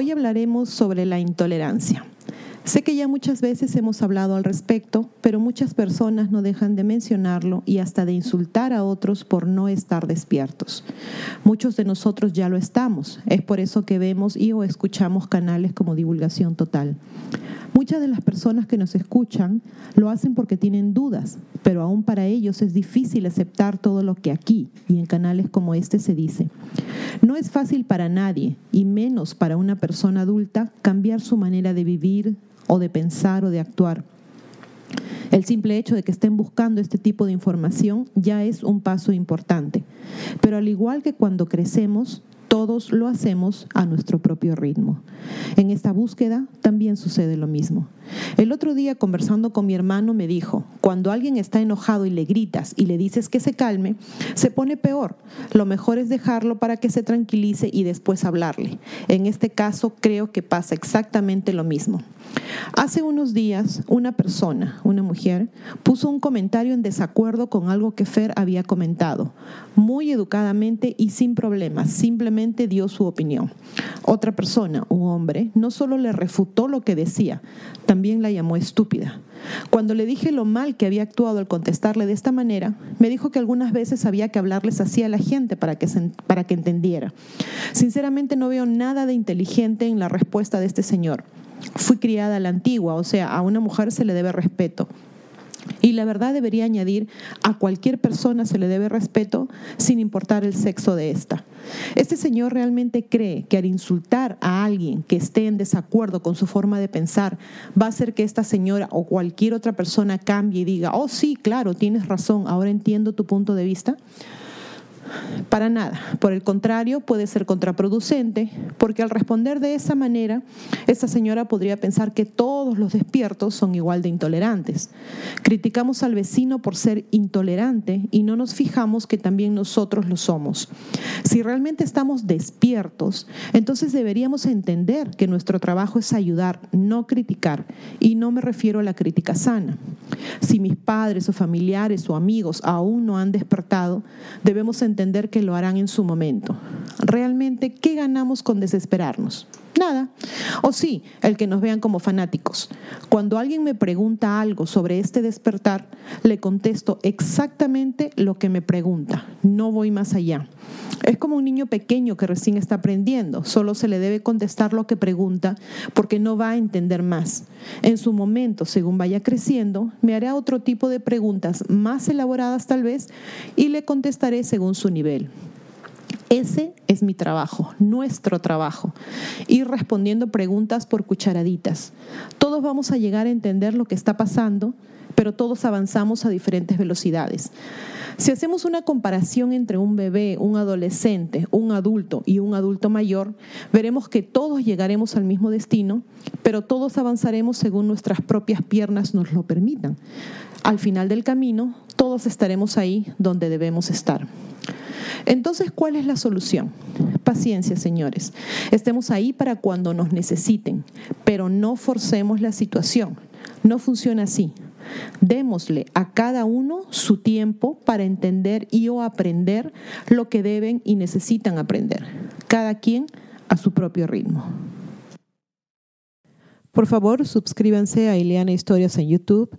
Hoy hablaremos sobre la intolerancia. Sé que ya muchas veces hemos hablado al respecto, pero muchas personas no dejan de mencionarlo y hasta de insultar a otros por no estar despiertos. Muchos de nosotros ya lo estamos, es por eso que vemos y o escuchamos canales como divulgación total. Muchas de las personas que nos escuchan lo hacen porque tienen dudas, pero aún para ellos es difícil aceptar todo lo que aquí y en canales como este se dice. No es fácil para nadie, y menos para una persona adulta, cambiar su manera de vivir, o de pensar o de actuar. El simple hecho de que estén buscando este tipo de información ya es un paso importante. Pero al igual que cuando crecemos, todos lo hacemos a nuestro propio ritmo. En esta búsqueda también sucede lo mismo. El otro día conversando con mi hermano me dijo, cuando alguien está enojado y le gritas y le dices que se calme, se pone peor. Lo mejor es dejarlo para que se tranquilice y después hablarle. En este caso creo que pasa exactamente lo mismo. Hace unos días una persona, una mujer, puso un comentario en desacuerdo con algo que Fer había comentado, muy educadamente y sin problemas, simplemente dio su opinión. Otra persona, un hombre, no solo le refutó lo que decía, también la llamó estúpida. Cuando le dije lo mal que había actuado al contestarle de esta manera, me dijo que algunas veces había que hablarles así a la gente para que, para que entendiera. Sinceramente no veo nada de inteligente en la respuesta de este señor. Fui criada a la antigua, o sea, a una mujer se le debe respeto. Y la verdad debería añadir, a cualquier persona se le debe respeto sin importar el sexo de esta. Este señor realmente cree que al insultar a alguien que esté en desacuerdo con su forma de pensar, va a hacer que esta señora o cualquier otra persona cambie y diga, oh sí, claro, tienes razón, ahora entiendo tu punto de vista. Para nada. Por el contrario, puede ser contraproducente, porque al responder de esa manera, esta señora podría pensar que todos los despiertos son igual de intolerantes. Criticamos al vecino por ser intolerante y no nos fijamos que también nosotros lo somos. Si realmente estamos despiertos, entonces deberíamos entender que nuestro trabajo es ayudar, no criticar, y no me refiero a la crítica sana. Si mis padres o familiares o amigos aún no han despertado, debemos entender que lo harán en su momento. Realmente, ¿qué ganamos con desesperarnos? Nada. O sí, el que nos vean como fanáticos. Cuando alguien me pregunta algo sobre este despertar, le contesto exactamente lo que me pregunta. No voy más allá. Es como un niño pequeño que recién está aprendiendo. Solo se le debe contestar lo que pregunta porque no va a entender más. En su momento, según vaya creciendo, me haré otro tipo de preguntas más elaboradas tal vez y le contestaré según su nivel. Ese es mi trabajo, nuestro trabajo, ir respondiendo preguntas por cucharaditas. Todos vamos a llegar a entender lo que está pasando, pero todos avanzamos a diferentes velocidades. Si hacemos una comparación entre un bebé, un adolescente, un adulto y un adulto mayor, veremos que todos llegaremos al mismo destino, pero todos avanzaremos según nuestras propias piernas nos lo permitan. Al final del camino, todos estaremos ahí donde debemos estar. Entonces, ¿cuál es la solución? Paciencia, señores. Estemos ahí para cuando nos necesiten, pero no forcemos la situación. No funciona así. Démosle a cada uno su tiempo para entender y o aprender lo que deben y necesitan aprender. Cada quien a su propio ritmo. Por favor, suscríbanse a Ileana Historias en YouTube